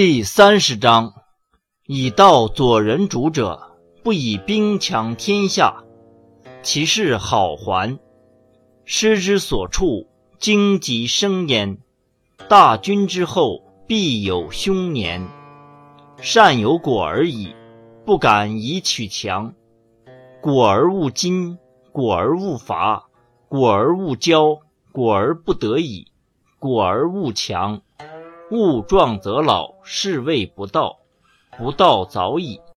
第三十章：以道佐人主者，不以兵强天下，其势好还。师之所处，荆棘生焉。大军之后，必有凶年。善有果而已，不敢以取强。果而勿矜，果而勿伐，果而勿骄，果而不得已，果而勿强。物壮则老，是谓不道。不道早已。